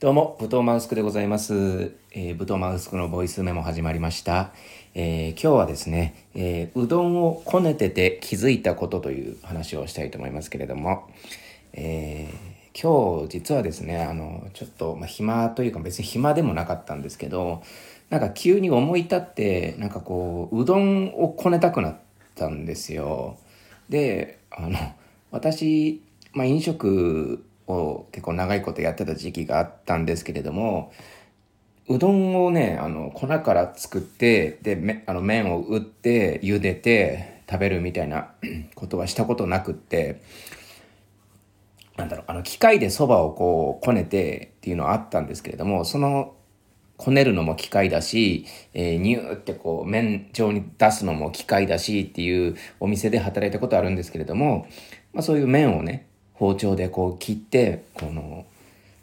どうも、ブトーマウスクでございます。えー、ブトーマウスクのボイスメモ始まりました。えー今日はですね、えーうどんをこねてて気づいたことという話をしたいと思いますけれども、えー今日実はですね、あの、ちょっと、まあ、暇というか別に暇でもなかったんですけど、なんか急に思い立って、なんかこう、うどんをこねたくなったんですよ。で、あの、私、まあ、飲食を結構長いことやってた時期があったんですけれども、うどんをね、あの、粉から作って、で、あの麺を打って、茹でて食べるみたいな ことはしたことなくって、なんだろう、あの、機械でそばをこう、こねてっていうのはあったんですけれども、その、こねるのも機械だし、えー、ニューってこう、麺状に出すのも機械だしっていうお店で働いたことあるんですけれども、まあそういう麺をね、包丁でこう切って、この、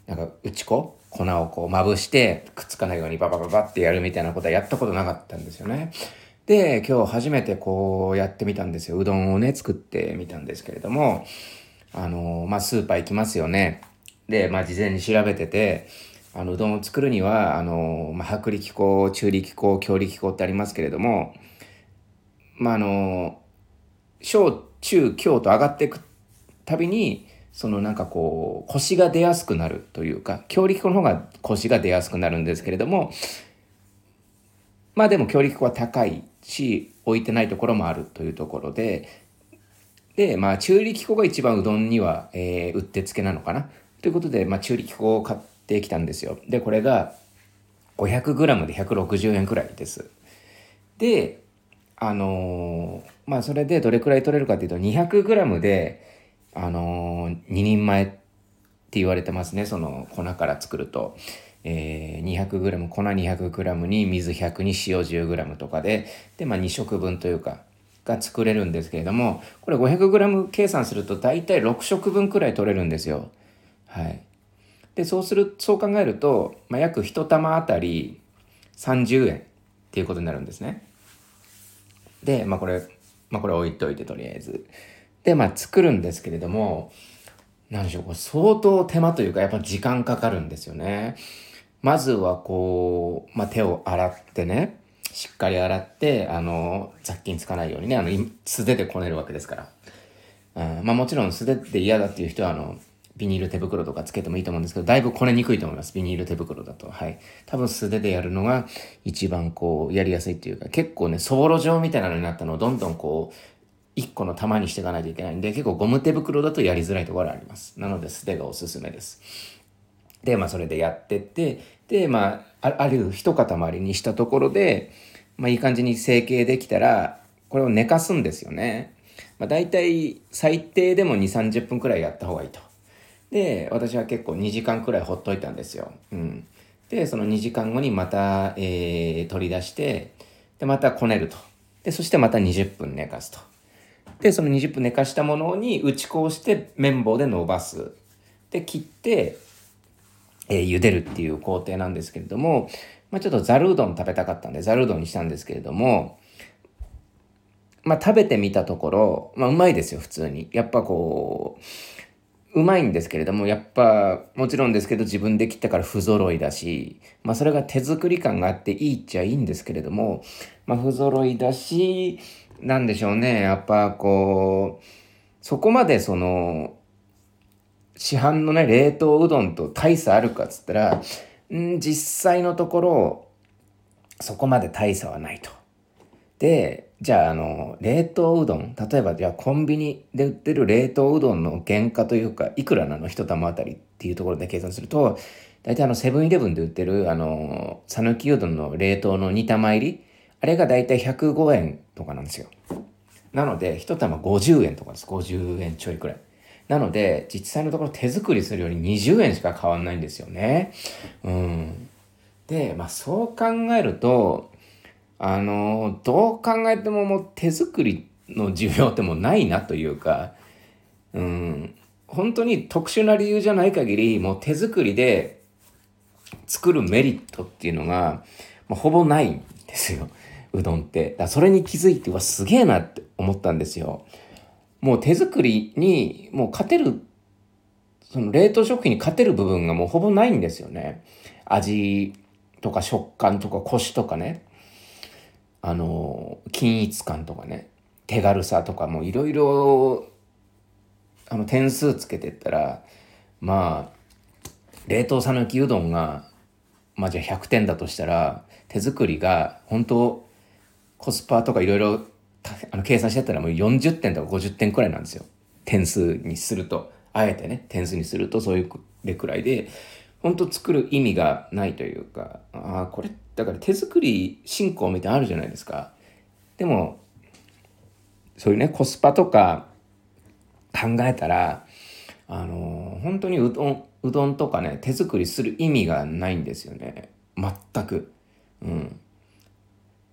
なんか、打ち粉粉をこうまぶして、くっつかないようにババババってやるみたいなことはやったことなかったんですよね。で、今日初めてこうやってみたんですよ。うどんをね、作ってみたんですけれども、あの、まあ、スーパー行きますよね。で、まあ、事前に調べてて、あの、うどんを作るには、あの、まあ、薄力粉、中力粉、強力粉ってありますけれども、まあ、あの、小、中、強と上がっていくたびに、そのなんかこう、コシが出やすくなるというか、強力粉の方がコシが出やすくなるんですけれども、まあでも強力粉は高いし、置いてないところもあるというところで、で、まあ中力粉が一番うどんには、えー、うってつけなのかな？ということで、まあ中力粉を買ってきたんですよ。で、これが 500g で160円くらいです。で、あのーまあそれでどれくらい取れるかというと 200g で、あのー、2人前って言われてますね。その粉から作ると。えー、200g、粉 200g に水100に塩 10g とかで、で、まあ2食分というか、が作れるんですけれども、これ 500g 計算すると大体6食分くらい取れるんですよ。はい。で、そうする、そう考えると、まあ、約1玉あたり30円っていうことになるんですね。で、まあこれ、まあこれ置いといてとりあえず。で、まあ作るんですけれども、なんでしょう、これ相当手間というかやっぱ時間かかるんですよね。まずはこう、まあ手を洗ってね、しっかり洗って、あの、雑菌つかないようにね、あの、素手でこねるわけですから。うん、まあもちろん素手で嫌だっていう人は、あの、ビニール手袋とかつけてもいいと思うんですけど、だいぶこねにくいと思います。ビニール手袋だと。はい。多分素手でやるのが一番こう、やりやすいっていうか、結構ね、そぼろ状みたいなのになったのをどんどんこう、一個の玉にしていかないといけないんで、結構ゴム手袋だとやりづらいところあります。なので素手がおすすめです。で、まあそれでやってって、で、まあ、あある一塊にしたところで、まあいい感じに成形できたら、これを寝かすんですよね。まあ大体最低でも2、30分くらいやった方がいいと。で、私は結構2時間くらいほっといたんですよ。うん。で、その2時間後にまた、えー、取り出して、で、またこねると。で、そしてまた20分寝かすと。で、その20分寝かしたものに打ち粉をして綿棒で伸ばす。で、切って、えー茹でるっていう工程なんですけれども、まあちょっとざるうどん食べたかったんで、ざるうどんにしたんですけれども、まあ食べてみたところ、まあうまいですよ、普通に。やっぱこう、うまいんですけれども、やっぱ、もちろんですけど自分で切ったから不揃いだし、まあそれが手作り感があっていいっちゃいいんですけれども、まあ不揃いだし、なんでしょうね、やっぱこう、そこまでその、市販のね、冷凍うどんと大差あるかっつったら、ん実際のところ、そこまで大差はないと。で、じゃあ、あの、冷凍うどん、例えば、じゃあ、コンビニで売ってる冷凍うどんの原価というか、いくらなの一玉あたりっていうところで計算すると、大体あの、セブンイレブンで売ってる、あの、讃岐うどんの冷凍の2玉入り、あれが大体105円とかなんですよ。なので、一玉50円とかです。50円ちょいくらい。なので、実際のところ手作りするより20円しか変わんないんですよね。うん。で、まあそう考えると、あの、どう考えてももう手作りの需要ってもうないなというか、うん、本当に特殊な理由じゃない限り、もう手作りで作るメリットっていうのが、まあ、ほぼないんですよ。うどんって。だそれに気づいて、うわ、すげえなって思ったんですよ。もう手作りにもう勝てるその冷凍食品に勝てる部分がもうほぼないんですよね。味とか食感とかコシとかね。あの、均一感とかね。手軽さとかもいろいろ、あの、点数つけてったら、まあ、冷凍讃岐うどんが、まあじゃあ100点だとしたら、手作りが本当コスパとかいろいろあの計算してたらもう40点とか50点くらいなんですよ。点数にすると。あえてね、点数にするとそういうれくらいで、本当作る意味がないというか、ああ、これ、だから手作り進行みたいなあるじゃないですか。でも、そういうね、コスパとか考えたら、あのー、本当にうどん、うどんとかね、手作りする意味がないんですよね。全く。うん。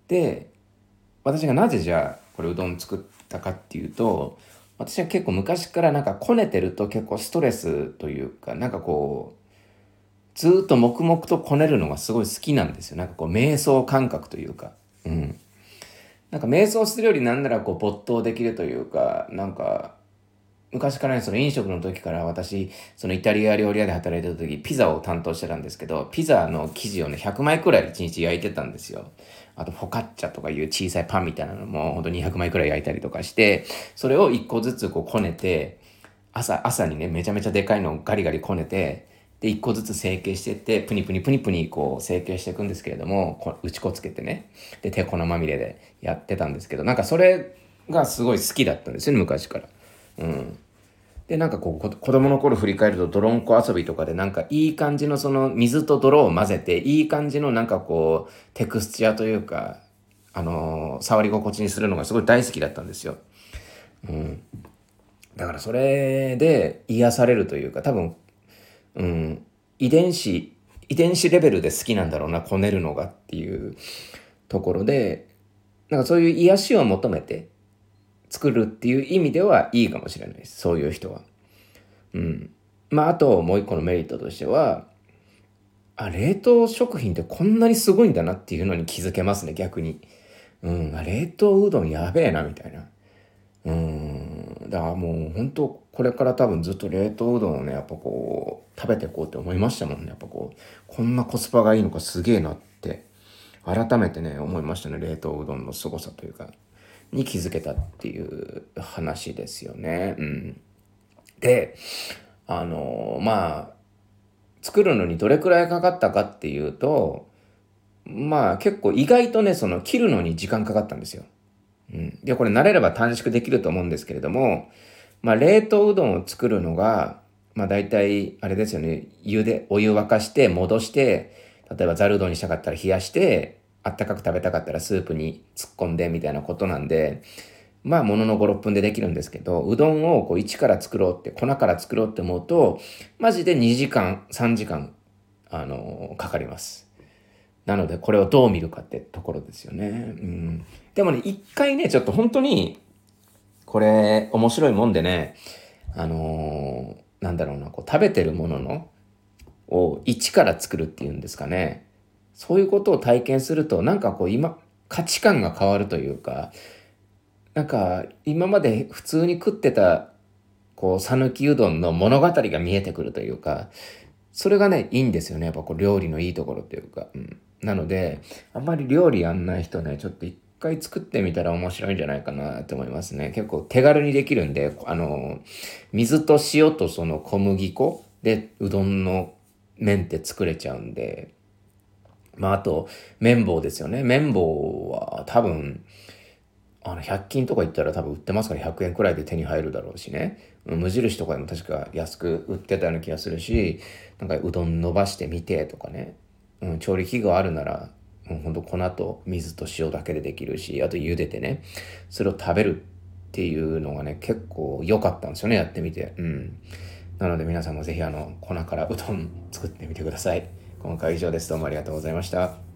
で、私がなぜじゃあ、これうどん作ったかっていうと、私は結構昔からなんかこねてると結構ストレスというか、なんかこう、ずっと黙々とこねるのがすごい好きなんですよ。なんかこう、瞑想感覚というか。うん。なんか瞑想するよりなんならこう没頭できるというか、なんか、昔からね、その飲食の時から私、そのイタリア料理屋で働いてた時、ピザを担当してたんですけど、ピザの生地をね、100枚くらい1日焼いてたんですよ。あと、フォカッチャとかいう小さいパンみたいなのも、ほんと200枚くらい焼いたりとかして、それを1個ずつこうこねて、朝、朝にね、めちゃめちゃでかいのをガリガリこねて、で、1個ずつ成形してって、プニプニプニプニこう成形していくんですけれども、打ち粉つけてね、で、手粉まみれでやってたんですけど、なんかそれがすごい好きだったんですよね、昔から。うん。で、なんかこう、子供の頃振り返ると、泥んこ遊びとかで、なんかいい感じのその水と泥を混ぜて、いい感じのなんかこう、テクスチャーというか、あのー、触り心地にするのがすごい大好きだったんですよ。うん。だからそれで癒されるというか、多分うん、遺伝子、遺伝子レベルで好きなんだろうな、こねるのがっていうところで、なんかそういう癒しを求めて作るっていう意味ではいいかもしれないです。そういう人は。うん。まあ、あともう一個のメリットとしては、あ、冷凍食品ってこんなにすごいんだなっていうのに気づけますね、逆に。うん、冷凍うどんやべえな、みたいな。うん。だからもう本当これから多分ずっと冷凍うどんをね、やっぱこう、食べていこうって思いましたもんね。やっぱこう、こんなコスパがいいのかすげえなって、改めてね、思いましたね。冷凍うどんの凄さというか、に気づけたっていう話ですよね。うん。で、あのまあ、作るのにどれくらいかかったかっていうと、まあ結構意外とね、その切るのに時間かかったんですよ。うん。で、これ慣れれば短縮できると思うんですけれども、まあ、冷凍うどんを作るのが、まあ、大体、あれですよね、湯で、お湯沸かして戻して、例えばざるうどんにしたかったら冷やして、あったかく食べたかったらスープに突っ込んでみたいなことなんで、まあ、ものの5、6分でできるんですけど、うどんをこう一から作ろうって、粉から作ろうって思うと、マジで2時間、3時間、あのー、かかります。なので、これをどう見るかってところですよね。うん。でもね、一回ね、ちょっと本当に、これ、面白いもんでね、あのー、なんだろうな、こう食べてるものの、を一から作るっていうんですかね。そういうことを体験すると、なんかこう今、価値観が変わるというか、なんか今まで普通に食ってた、こう、讃岐うどんの物語が見えてくるというか、それがね、いいんですよね。やっぱこう料理のいいところというか。うん、なので、あんまり料理やんない人ね、ちょっと一回作ってみたら面白いんじゃないかなって思いますね。結構手軽にできるんで、あの、水と塩とその小麦粉でうどんの麺って作れちゃうんで、まああと、綿棒ですよね。綿棒は多分、あの、100均とか行ったら多分売ってますから100円くらいで手に入るだろうしね。無印とかでも確か安く売ってたような気がするし、なんかうどん伸ばしてみてとかね。うん、調理器具あるならもうほんと粉と水と塩だけでできるし、あと茹でてね、それを食べるっていうのがね、結構良かったんですよね、やってみて。うん。なので皆さんもぜひあの、粉からうどん作ってみてください。今回以上です。どうもありがとうございました。